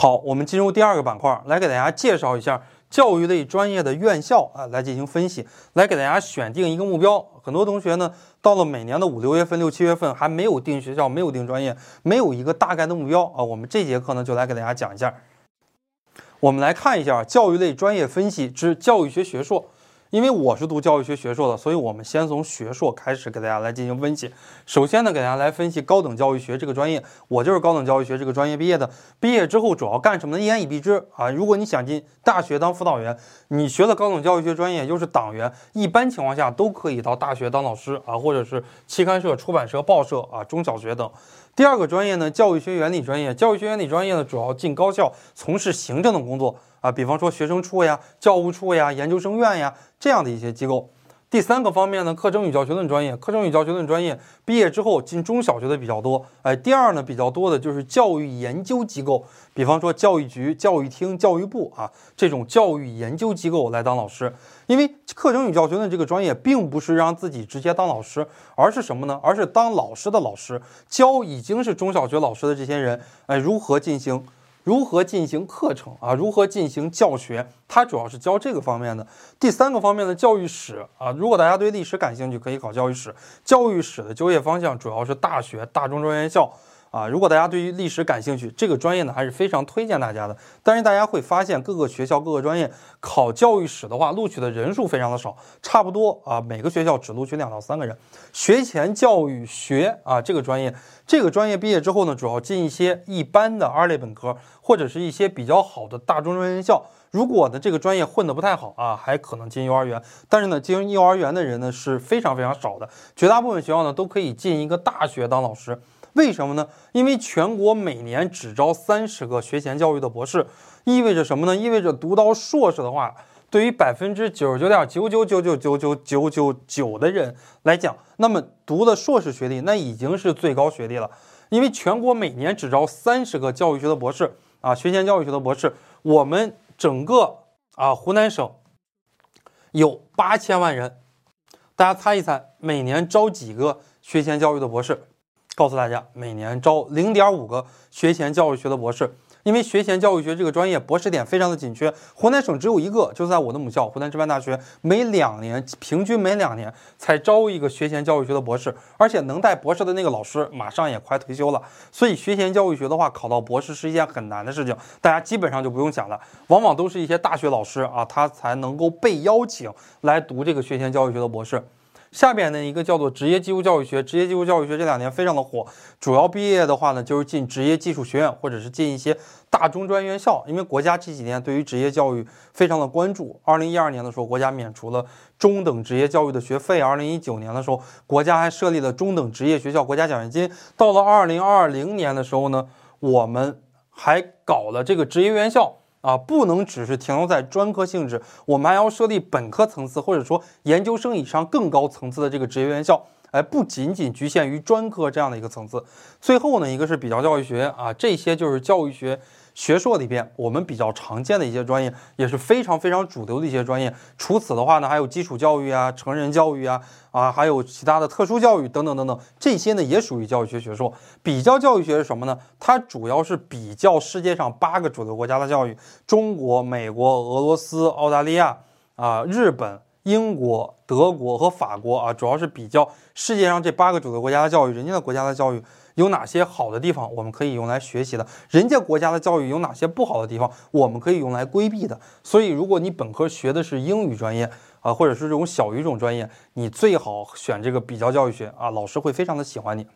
好，我们进入第二个板块，来给大家介绍一下教育类专业的院校啊，来进行分析，来给大家选定一个目标。很多同学呢，到了每年的五六月份、六七月份还没有定学校，没有定专业，没有一个大概的目标啊。我们这节课呢，就来给大家讲一下。我们来看一下教育类专业分析之教育学学硕。因为我是读教育学学硕的，所以我们先从学硕开始给大家来进行分析。首先呢，给大家来分析高等教育学这个专业。我就是高等教育学这个专业毕业的，毕业之后主要干什么呢？一言以蔽之啊，如果你想进大学当辅导员，你学了高等教育学专业又是党员，一般情况下都可以到大学当老师啊，或者是期刊社、出版社、报社啊、中小学等。第二个专业呢，教育学原理专业。教育学原理专业呢，主要进高校从事行政的工作。啊，比方说学生处呀、教务处呀、研究生院呀这样的一些机构。第三个方面呢，课程与教学论专业，课程与教学论专业毕业之后进中小学的比较多。哎，第二呢，比较多的就是教育研究机构，比方说教育局、教育厅、教育部啊这种教育研究机构来当老师。因为课程与教学论这个专业并不是让自己直接当老师，而是什么呢？而是当老师的老师教已经是中小学老师的这些人，哎，如何进行？如何进行课程啊？如何进行教学？它主要是教这个方面的。第三个方面的教育史啊，如果大家对历史感兴趣，可以考教育史。教育史的就业方向主要是大学、大中专院校。啊，如果大家对于历史感兴趣，这个专业呢还是非常推荐大家的。但是大家会发现，各个学校各个专业考教育史的话，录取的人数非常的少，差不多啊，每个学校只录取两到三个人。学前教育学啊，这个专业，这个专业毕业之后呢，主要进一些一般的二类本科，或者是一些比较好的大中专院校。如果呢这个专业混得不太好啊，还可能进幼儿园。但是呢，进幼儿园的人呢是非常非常少的，绝大部分学校呢都可以进一个大学当老师。为什么呢？因为全国每年只招三十个学前教育的博士，意味着什么呢？意味着读到硕士的话，对于百分之九十九点九九九九九九九九九的人来讲，那么读的硕士学历那已经是最高学历了。因为全国每年只招三十个教育学的博士啊，学前教育学的博士，我们整个啊湖南省有八千万人，大家猜一猜，每年招几个学前教育的博士？告诉大家，每年招零点五个学前教育学的博士，因为学前教育学这个专业博士点非常的紧缺，湖南省只有一个，就在我的母校湖南师范大学，每两年平均每两年才招一个学前教育学的博士，而且能带博士的那个老师马上也快退休了，所以学前教育学的话，考到博士是一件很难的事情，大家基本上就不用想了，往往都是一些大学老师啊，他才能够被邀请来读这个学前教育学的博士。下边呢一个叫做职业技术教育学，职业技术教育学这两年非常的火，主要毕业的话呢，就是进职业技术学院或者是进一些大中专院校，因为国家这几年对于职业教育非常的关注。二零一二年的时候，国家免除了中等职业教育的学费；二零一九年的时候，国家还设立了中等职业学校国家奖学金。到了二零二零年的时候呢，我们还搞了这个职业院校。啊，不能只是停留在专科性质，我们还要设立本科层次或者说研究生以上更高层次的这个职业院校，哎，不仅仅局限于专科这样的一个层次。最后呢，一个是比较教育学啊，这些就是教育学。学硕里边，我们比较常见的一些专业，也是非常非常主流的一些专业。除此的话呢，还有基础教育啊、成人教育啊，啊，还有其他的特殊教育等等等等，这些呢也属于教育学学硕。比较教育学是什么呢？它主要是比较世界上八个主流国家的教育：中国、美国、俄罗斯、澳大利亚啊、日本、英国、德国和法国啊，主要是比较世界上这八个主流国家的教育，人家的国家的教育。有哪些好的地方我们可以用来学习的？人家国家的教育有哪些不好的地方我们可以用来规避的？所以，如果你本科学的是英语专业啊，或者是这种小语种专业，你最好选这个比较教育学啊，老师会非常的喜欢你。